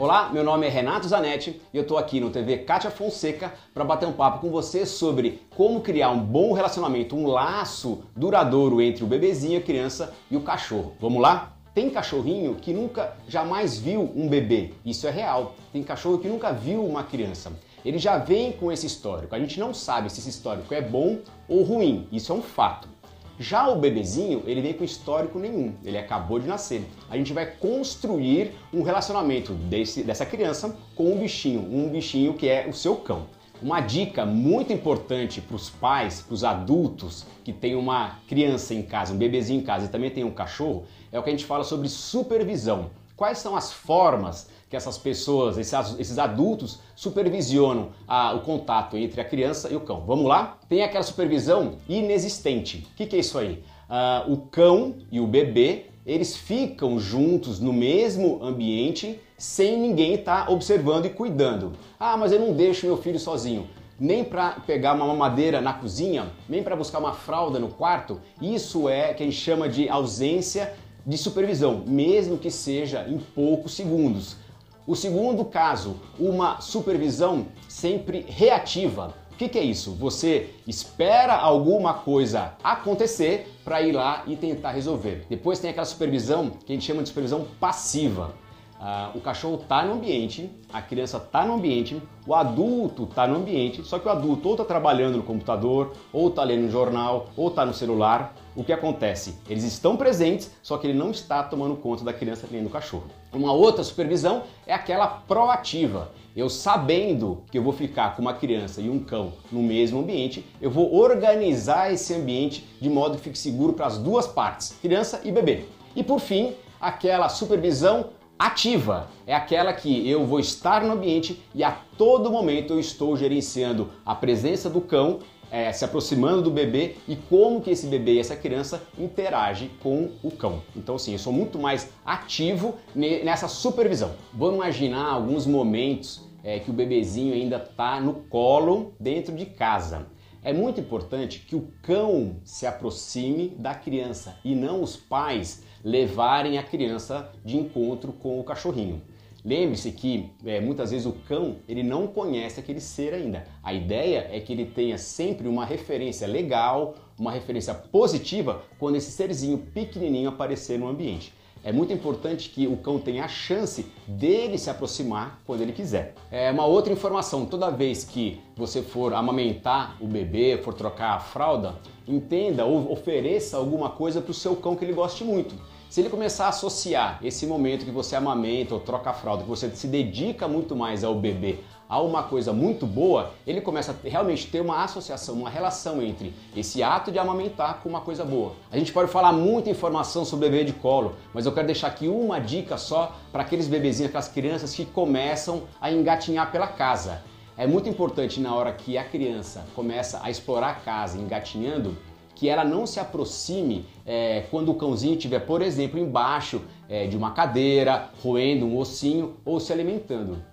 Olá, meu nome é Renato Zanetti e eu estou aqui no TV Kátia Fonseca para bater um papo com você sobre como criar um bom relacionamento, um laço duradouro entre o bebezinho, a criança e o cachorro. Vamos lá? Tem cachorrinho que nunca, jamais viu um bebê. Isso é real. Tem cachorro que nunca viu uma criança. Ele já vem com esse histórico. A gente não sabe se esse histórico é bom ou ruim. Isso é um fato. Já o bebezinho, ele vem com histórico nenhum, ele acabou de nascer. A gente vai construir um relacionamento desse, dessa criança com um bichinho, um bichinho que é o seu cão. Uma dica muito importante para os pais, para os adultos que têm uma criança em casa, um bebezinho em casa e também tem um cachorro, é o que a gente fala sobre supervisão. Quais são as formas que essas pessoas, esses adultos, supervisionam a, o contato entre a criança e o cão? Vamos lá? Tem aquela supervisão inexistente. O que, que é isso aí? Uh, o cão e o bebê eles ficam juntos no mesmo ambiente sem ninguém estar tá observando e cuidando. Ah, mas eu não deixo meu filho sozinho nem para pegar uma mamadeira na cozinha, nem para buscar uma fralda no quarto. Isso é que a gente chama de ausência de supervisão, mesmo que seja em poucos segundos. O segundo caso, uma supervisão sempre reativa. O que, que é isso? Você espera alguma coisa acontecer para ir lá e tentar resolver. Depois tem aquela supervisão que a gente chama de supervisão passiva. Uh, o cachorro está no ambiente, a criança está no ambiente, o adulto está no ambiente, só que o adulto ou está trabalhando no computador, ou está lendo um jornal, ou está no celular. O que acontece? Eles estão presentes, só que ele não está tomando conta da criança nem do cachorro. Uma outra supervisão é aquela proativa. Eu sabendo que eu vou ficar com uma criança e um cão no mesmo ambiente, eu vou organizar esse ambiente de modo que fique seguro para as duas partes, criança e bebê. E por fim, aquela supervisão Ativa é aquela que eu vou estar no ambiente e a todo momento eu estou gerenciando a presença do cão, é, se aproximando do bebê e como que esse bebê e essa criança interage com o cão. Então, sim, eu sou muito mais ativo nessa supervisão. Vamos imaginar alguns momentos é, que o bebezinho ainda está no colo dentro de casa. É muito importante que o cão se aproxime da criança e não os pais levarem a criança de encontro com o cachorrinho. Lembre-se que é, muitas vezes o cão ele não conhece aquele ser ainda. A ideia é que ele tenha sempre uma referência legal, uma referência positiva quando esse serzinho pequenininho aparecer no ambiente. É muito importante que o cão tenha a chance dele se aproximar quando ele quiser. É uma outra informação, toda vez que você for amamentar o bebê, for trocar a fralda, entenda ou ofereça alguma coisa para o seu cão que ele goste muito. Se ele começar a associar esse momento que você amamenta ou troca a fralda, que você se dedica muito mais ao bebê, a uma coisa muito boa, ele começa a realmente ter uma associação, uma relação entre esse ato de amamentar com uma coisa boa. A gente pode falar muita informação sobre bebê de colo, mas eu quero deixar aqui uma dica só para aqueles bebezinhos, aquelas crianças que começam a engatinhar pela casa. É muito importante na hora que a criança começa a explorar a casa engatinhando, que ela não se aproxime é, quando o cãozinho estiver, por exemplo, embaixo é, de uma cadeira, roendo um ossinho ou se alimentando.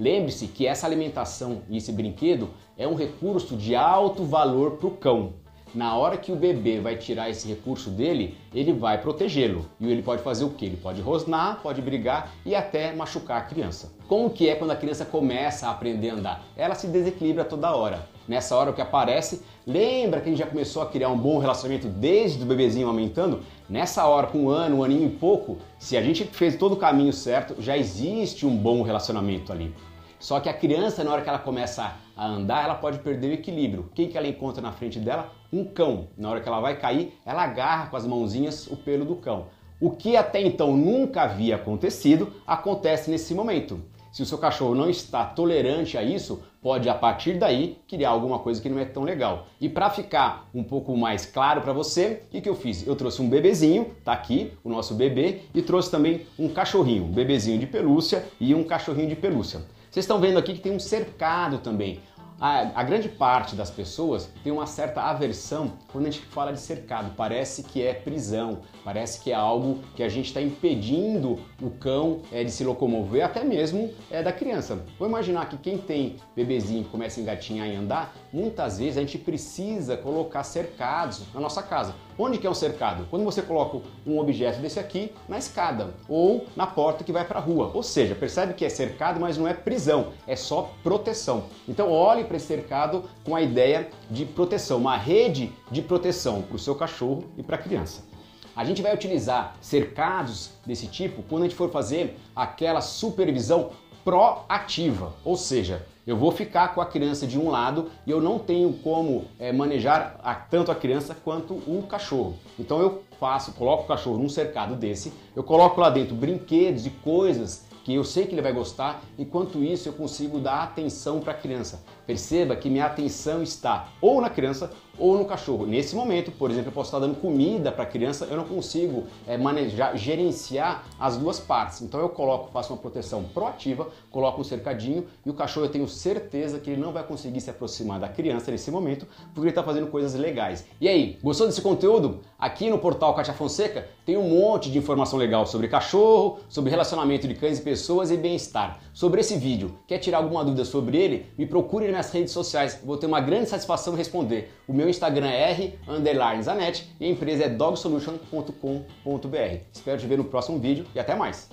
Lembre-se que essa alimentação e esse brinquedo é um recurso de alto valor para o cão. Na hora que o bebê vai tirar esse recurso dele, ele vai protegê-lo. E ele pode fazer o que? Ele pode rosnar, pode brigar e até machucar a criança. Como que é quando a criança começa a aprender a andar? Ela se desequilibra toda hora. Nessa hora o que aparece, lembra que a gente já começou a criar um bom relacionamento desde o bebezinho aumentando? Nessa hora, com um ano, um aninho e pouco, se a gente fez todo o caminho certo, já existe um bom relacionamento ali. Só que a criança, na hora que ela começa a andar, ela pode perder o equilíbrio. Quem que ela encontra na frente dela? Um cão. Na hora que ela vai cair, ela agarra com as mãozinhas o pelo do cão. O que até então nunca havia acontecido, acontece nesse momento. Se o seu cachorro não está tolerante a isso, pode a partir daí criar alguma coisa que não é tão legal. E para ficar um pouco mais claro para você, o que, que eu fiz? Eu trouxe um bebezinho, tá aqui o nosso bebê, e trouxe também um cachorrinho, um bebezinho de pelúcia e um cachorrinho de pelúcia. Vocês estão vendo aqui que tem um cercado também a, a, grande parte das pessoas tem uma certa aversão quando a gente fala de cercado. Parece que é prisão, parece que é algo que a gente está impedindo o cão é, de se locomover, até mesmo é, da criança. Vou imaginar que quem tem bebezinho começa a engatinhar e andar, muitas vezes a gente precisa colocar cercados na nossa casa. Onde que é um cercado? Quando você coloca um objeto desse aqui na escada ou na porta que vai para a rua. Ou seja, percebe que é cercado, mas não é prisão, é só proteção. Então olhe para esse cercado com a ideia de proteção, uma rede de proteção para o seu cachorro e para a criança. A gente vai utilizar cercados desse tipo quando a gente for fazer aquela supervisão proativa, ou seja, eu vou ficar com a criança de um lado e eu não tenho como é, manejar a, tanto a criança quanto o cachorro. Então eu faço, coloco o cachorro num cercado desse, eu coloco lá dentro brinquedos e coisas que eu sei que ele vai gostar, enquanto isso eu consigo dar atenção para a criança. Perceba que minha atenção está ou na criança ou no cachorro. Nesse momento, por exemplo, eu posso estar dando comida para a criança, eu não consigo é, manejar, gerenciar as duas partes. Então eu coloco, faço uma proteção proativa, coloco um cercadinho e o cachorro eu tenho certeza que ele não vai conseguir se aproximar da criança nesse momento, porque ele está fazendo coisas legais. E aí, gostou desse conteúdo? Aqui no portal Katia Fonseca tem um monte de informação legal sobre cachorro, sobre relacionamento de cães e pessoas e bem-estar. Sobre esse vídeo, quer tirar alguma dúvida sobre ele? Me procure nas redes sociais, vou ter uma grande satisfação em responder. O meu Instagram é r Zanetti e a empresa é dogsolution.com.br. Espero te ver no próximo vídeo e até mais!